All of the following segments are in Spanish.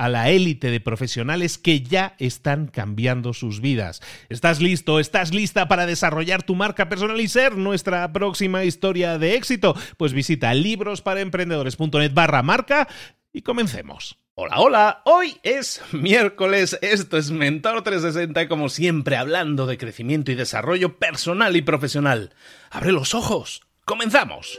a la élite de profesionales que ya están cambiando sus vidas. ¿Estás listo? ¿Estás lista para desarrollar tu marca personal y ser nuestra próxima historia de éxito? Pues visita librosparaemprendedores.net barra marca y comencemos. Hola, hola, hoy es miércoles, esto es Mentor 360 como siempre hablando de crecimiento y desarrollo personal y profesional. Abre los ojos, comenzamos.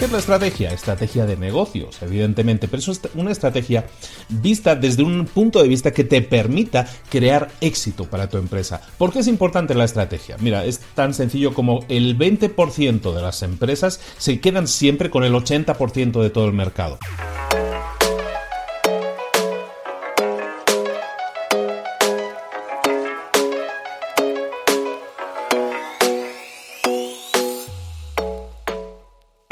¿Qué es la estrategia? Estrategia de negocios, evidentemente, pero eso es una estrategia vista desde un punto de vista que te permita crear éxito para tu empresa. ¿Por qué es importante la estrategia? Mira, es tan sencillo como el 20% de las empresas se quedan siempre con el 80% de todo el mercado.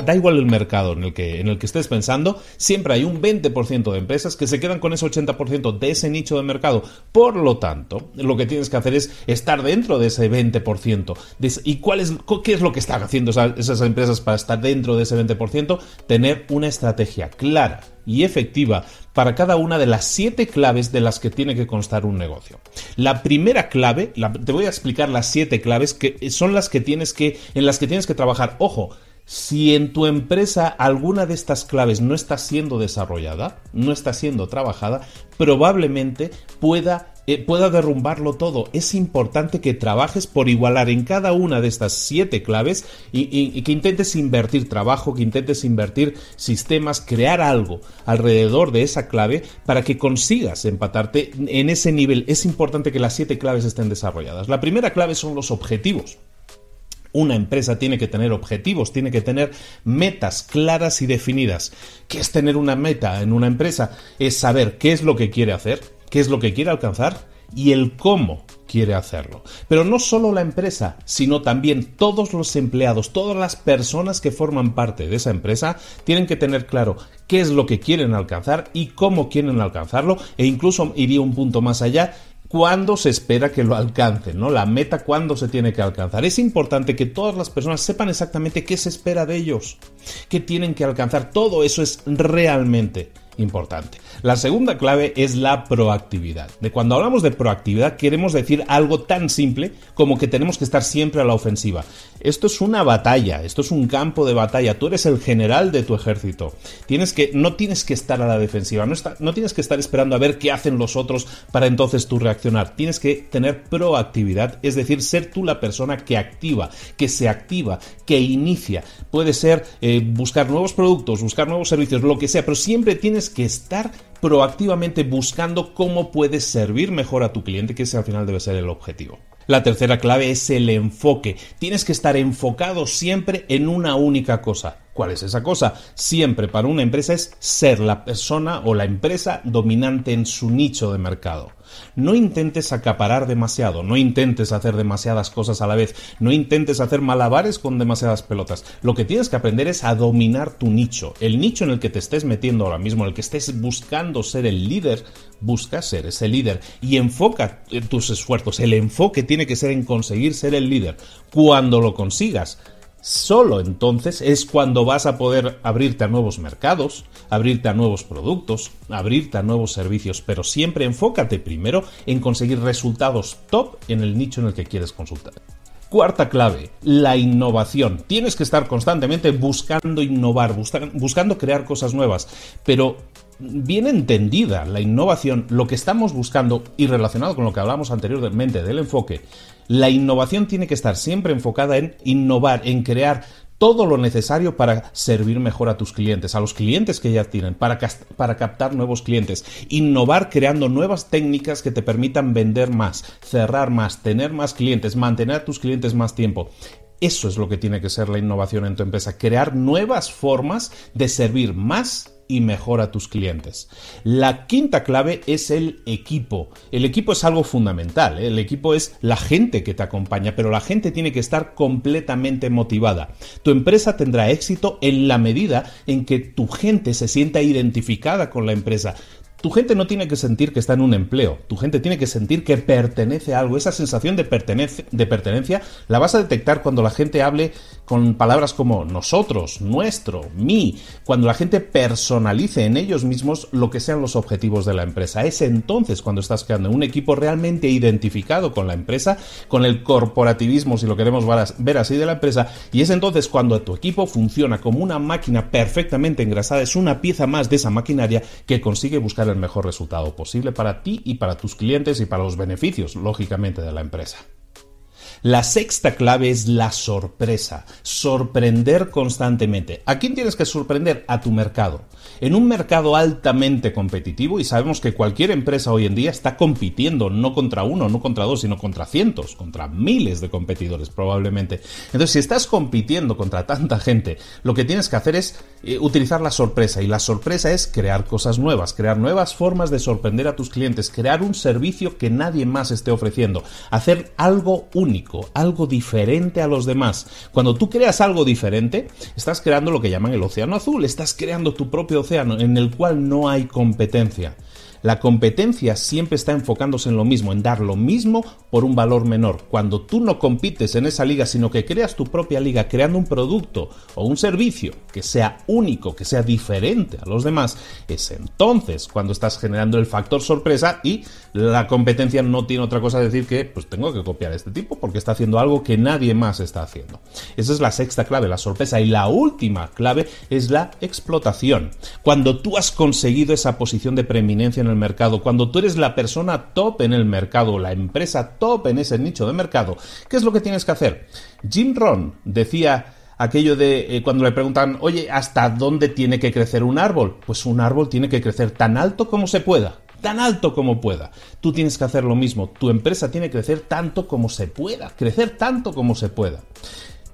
Da igual el mercado en el que, en el que estés pensando, siempre hay un 20% de empresas que se quedan con ese 80% de ese nicho de mercado. Por lo tanto, lo que tienes que hacer es estar dentro de ese 20%. ¿Y cuál es, qué es lo que están haciendo esas empresas para estar dentro de ese 20%? Tener una estrategia clara y efectiva para cada una de las siete claves de las que tiene que constar un negocio. La primera clave, te voy a explicar las siete claves que son las que tienes que, en las que tienes que trabajar. Ojo, si en tu empresa alguna de estas claves no está siendo desarrollada, no está siendo trabajada, probablemente pueda eh, pueda derrumbarlo todo. Es importante que trabajes por igualar en cada una de estas siete claves y, que intentes invertir trabajo, que intentes invertir sistemas, crear algo alrededor de esa clave para que consigas empatarte en ese nivel. Es importante que las siete claves estén desarrolladas. La primera clave son los objetivos. Una empresa tiene que tener objetivos, tiene que tener metas claras y definidas. ¿Qué es tener una meta en una empresa? Es saber qué es lo que quiere hacer, qué es lo que quiere alcanzar y el cómo quiere hacerlo. Pero no solo la empresa, sino también todos los empleados, todas las personas que forman parte de esa empresa tienen que tener claro qué es lo que quieren alcanzar y cómo quieren alcanzarlo e incluso iría un punto más allá cuándo se espera que lo alcancen, ¿no? La meta cuándo se tiene que alcanzar. Es importante que todas las personas sepan exactamente qué se espera de ellos, qué tienen que alcanzar. Todo eso es realmente importante. La segunda clave es la proactividad. De cuando hablamos de proactividad queremos decir algo tan simple como que tenemos que estar siempre a la ofensiva. Esto es una batalla, esto es un campo de batalla. Tú eres el general de tu ejército. Tienes que no tienes que estar a la defensiva, no, tienes que estar esperando a ver qué hacen los otros para entonces tú reaccionar. Tienes que tener proactividad, es decir, ser tú la persona que activa, que se activa, que inicia. Puede ser eh, buscar nuevos productos, buscar nuevos servicios, lo que sea, pero siempre tienes que estar proactivamente buscando cómo puedes servir mejor a tu cliente, que ese al final debe ser el objetivo. La tercera clave es el enfoque. Tienes que estar enfocado siempre en una única cosa. ¿Cuál es esa cosa? Siempre para una empresa es ser la persona o la empresa dominante en su nicho de mercado. No intentes acaparar demasiado, no intentes hacer demasiadas cosas a la vez, no intentes hacer malabares con demasiadas pelotas. Lo que tienes que aprender es a dominar tu nicho. El nicho en el que te estés metiendo ahora mismo, en el que estés buscando ser el líder, busca ser ese líder y enfoca tus esfuerzos. El enfoque tiene que ser en conseguir ser el líder. Cuando lo consigas, Solo entonces es cuando vas a poder abrirte a nuevos mercados, abrirte a nuevos productos, abrirte a nuevos servicios, pero siempre enfócate primero en conseguir resultados top en el nicho en el que quieres consultar. Cuarta clave, la innovación. Tienes que estar constantemente buscando innovar, buscando crear cosas nuevas, pero bien entendida la innovación, lo que estamos buscando y relacionado con lo que hablamos anteriormente del enfoque, la innovación tiene que estar siempre enfocada en innovar, en crear todo lo necesario para servir mejor a tus clientes, a los clientes que ya tienen, para, para, captar nuevos clientes, innovar creando nuevas técnicas que te permitan vender más, cerrar más, tener más clientes, mantener a tus clientes más tiempo. Eso es lo que tiene que ser la innovación en tu empresa, crear nuevas formas de servir más y mejor a tus clientes. La quinta clave es el equipo. El equipo es algo fundamental, ¿eh? el equipo es la gente que te acompaña, pero la gente tiene que estar completamente motivada. Tu empresa tendrá éxito en la medida en que tu gente se sienta identificada con la empresa, tu gente no tiene que sentir que está en un empleo, tu gente tiene que sentir que pertenece a algo. Esa sensación de, pertenencia la vas a detectar cuando la gente hable con palabras como nosotros, nuestro, mí, cuando la gente personalice en ellos mismos lo que sean los objetivos de la empresa. Es entonces cuando estás creando un equipo realmente identificado con la empresa, con el corporativismo, si lo queremos ver así, de la empresa, y es entonces cuando tu equipo funciona como una máquina perfectamente engrasada, es una pieza más de esa maquinaria que consigue buscar el mejor resultado posible para ti y para tus clientes y para los beneficios, lógicamente, de la empresa. La sexta clave es la sorpresa, sorprender constantemente. ¿A quién tienes que sorprender? A tu mercado. En un mercado altamente competitivo, y sabemos que cualquier empresa hoy en día está compitiendo no contra uno, no contra dos, sino contra cientos, contra miles de competidores probablemente. Entonces, si estás compitiendo contra tanta gente, lo que tienes que hacer es eh, utilizar la sorpresa, y la sorpresa es crear cosas nuevas, crear nuevas formas de sorprender a tus clientes, crear un servicio que nadie más esté ofreciendo, hacer algo único algo diferente a los demás. Cuando tú creas algo diferente, estás creando lo que llaman el océano azul, estás creando tu propio océano en el cual no hay competencia. La competencia siempre está enfocándose en lo mismo, en dar lo mismo por un valor menor. Cuando tú no compites en esa liga, sino que creas tu propia liga, creando un producto o un servicio que sea único, que sea diferente a los demás, es entonces cuando estás generando el factor sorpresa y la competencia no tiene otra cosa que decir que pues tengo que copiar a este tipo porque está haciendo algo que nadie más está haciendo. Esa es la sexta clave, la sorpresa. Y la última clave es la explotación. Cuando tú has conseguido esa posición de preeminencia en el mercado, cuando tú eres la persona top en el mercado, la empresa top en ese nicho de mercado, ¿qué es lo que tienes que hacer? Jim Ron decía aquello de eh, cuando le preguntan, oye, ¿hasta dónde tiene que crecer un árbol? Pues un árbol tiene que crecer tan alto como se pueda tan alto como pueda. Tú tienes que hacer lo mismo. Tu empresa tiene que crecer tanto como se pueda. Crecer tanto como se pueda.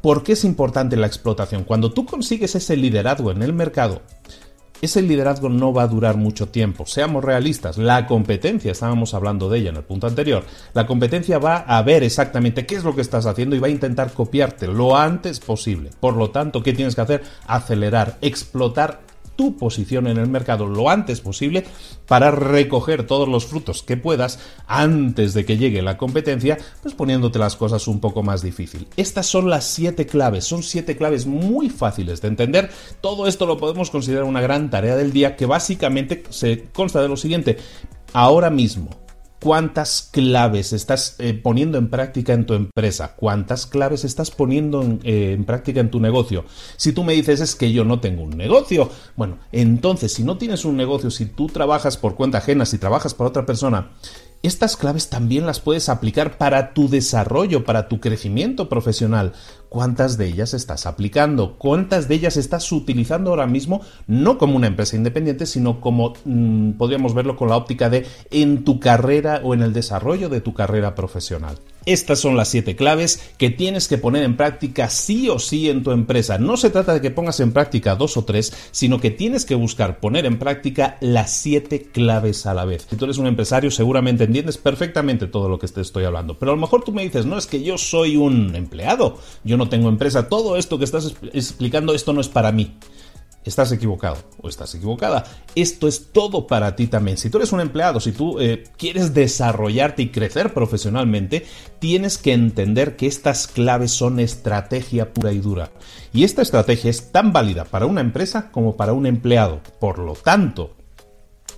¿Por qué es importante la explotación? Cuando tú consigues ese liderazgo en el mercado, ese liderazgo no va a durar mucho tiempo. Seamos realistas, la competencia, estábamos hablando de ella en el punto anterior, la competencia va a ver exactamente qué es lo que estás haciendo y va a intentar copiarte lo antes posible. Por lo tanto, ¿qué tienes que hacer? Acelerar, explotar tu posición en el mercado lo antes posible para recoger todos los frutos que puedas antes de que llegue la competencia, pues poniéndote las cosas un poco más difícil. Estas son las siete claves, son siete claves muy fáciles de entender. Todo esto lo podemos considerar una gran tarea del día que básicamente se consta de lo siguiente. Ahora mismo, cuántas claves estás eh, poniendo en práctica en tu empresa, cuántas claves estás poniendo eh, en, práctica en tu negocio. Si tú me dices es que yo no tengo un negocio, bueno, entonces si no tienes un negocio, si tú trabajas por cuenta ajena, si trabajas para otra persona, estas claves también las puedes aplicar para tu desarrollo, para tu crecimiento profesional. Cuántas de ellas estás aplicando, cuántas de ellas estás utilizando ahora mismo, no como una empresa independiente, sino como mm, podríamos verlo con la óptica de en tu carrera o en el desarrollo de tu carrera profesional. Estas son las siete claves que tienes que poner en práctica sí o sí en tu empresa. No se trata de que pongas en práctica dos o tres, sino que tienes que buscar poner en práctica las siete claves a la vez. Si tú eres un empresario, seguramente entiendes perfectamente todo lo que te estoy hablando. Pero a lo mejor tú me dices, no es que yo soy un empleado, yo no tengo empresa, todo esto que estás explicando, esto no es para mí. Estás equivocado o estás equivocada. Esto es todo para ti también. Si tú eres un empleado, si tú eh, quieres desarrollarte y crecer profesionalmente, tienes que entender que estas claves son estrategia pura y dura. Y esta estrategia es tan válida para una empresa como para un empleado. Por lo tanto,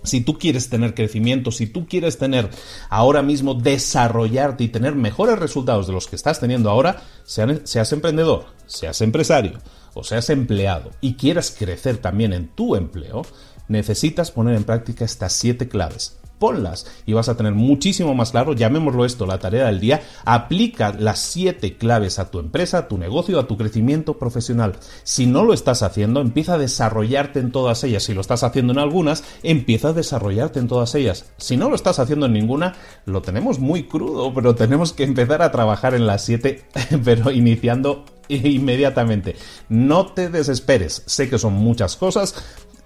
si tú quieres tener crecimiento, si tú quieres tener ahora mismo desarrollarte y tener mejores resultados de los que estás teniendo ahora, seas emprendedor, seas empresario o seas empleado y quieras crecer también en tu empleo, necesitas poner en práctica estas siete claves ponlas y vas a tener muchísimo más claro, llamémoslo esto la tarea del día, aplica las siete claves a tu empresa, a tu negocio, a tu crecimiento profesional. Si no lo estás haciendo, empieza a desarrollarte en todas ellas. Si lo estás haciendo en algunas, empieza a desarrollarte en todas ellas. Si no lo estás haciendo en ninguna, lo tenemos muy crudo, pero tenemos que empezar a trabajar en las siete, pero iniciando inmediatamente. No te desesperes, sé que son muchas cosas,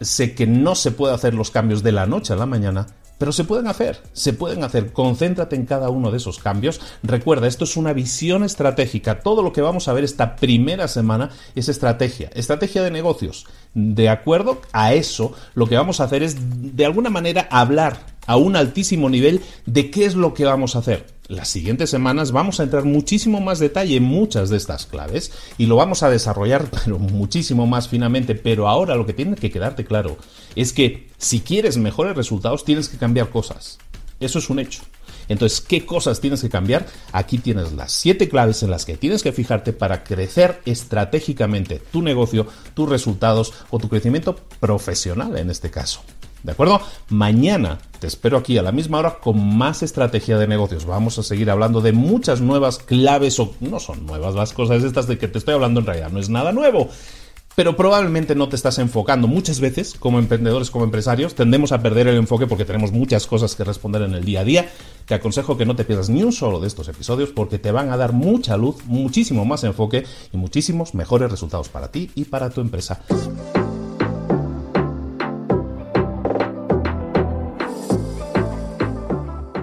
sé que no se puede hacer los cambios de la noche a la mañana, pero se pueden hacer, se pueden hacer. Concéntrate en cada uno de esos cambios. Recuerda, esto es una visión estratégica. Todo lo que vamos a ver esta primera semana es estrategia, estrategia de negocios. De acuerdo a eso, lo que vamos a hacer es, de alguna manera, hablar a un altísimo nivel de qué es lo que vamos a hacer. Las siguientes semanas vamos a entrar muchísimo más detalle en muchas de estas claves y lo vamos a desarrollar pero muchísimo más finamente, pero ahora lo que tiene que quedarte claro es que si quieres mejores resultados tienes que cambiar cosas. Eso es un hecho. Entonces, ¿qué cosas tienes que cambiar? Aquí tienes las siete claves en las que tienes que fijarte para crecer estratégicamente tu negocio, tus resultados o tu crecimiento profesional en este caso. ¿De acuerdo? Mañana te espero aquí a la misma hora con más estrategia de negocios. Vamos a seguir hablando de muchas nuevas claves o no son nuevas las cosas estas de que te estoy hablando en realidad, no es nada nuevo pero probablemente no te estás enfocando. Muchas veces, como emprendedores, como empresarios, tendemos a perder el enfoque porque tenemos muchas cosas que responder en el día a día. Te aconsejo que no te pierdas ni un solo de estos episodios porque te van a dar mucha luz, muchísimo más enfoque y muchísimos mejores resultados para ti y para tu empresa.